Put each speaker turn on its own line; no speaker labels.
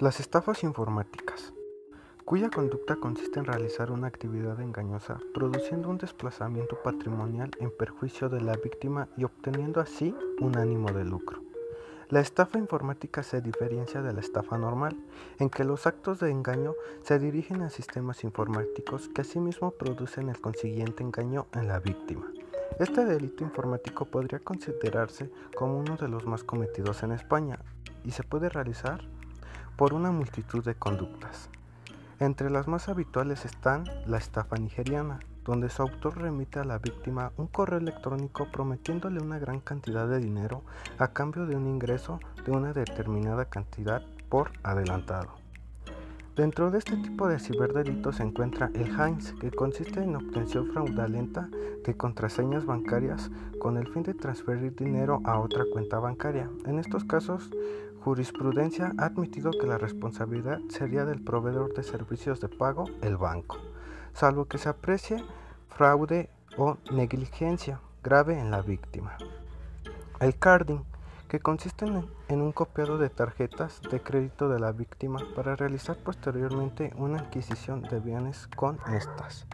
Las estafas informáticas, cuya conducta consiste en realizar una actividad engañosa, produciendo un desplazamiento patrimonial en perjuicio de la víctima y obteniendo así un ánimo de lucro. La estafa informática se diferencia de la estafa normal, en que los actos de engaño se dirigen a sistemas informáticos que asimismo producen el consiguiente engaño en la víctima. Este delito informático podría considerarse como uno de los más cometidos en España y se puede realizar por una multitud de conductas. Entre las más habituales están la estafa nigeriana, donde su autor remite a la víctima un correo electrónico prometiéndole una gran cantidad de dinero a cambio de un ingreso de una determinada cantidad por adelantado. Dentro de este tipo de ciberdelitos se encuentra el Heinz, que consiste en obtención fraudulenta de contraseñas bancarias con el fin de transferir dinero a otra cuenta bancaria. En estos casos, jurisprudencia ha admitido que la responsabilidad sería del proveedor de servicios de pago, el banco, salvo que se aprecie fraude o negligencia grave en la víctima. El carding, que consiste en un copiado de tarjetas de crédito de la víctima para realizar posteriormente una adquisición de bienes con estas.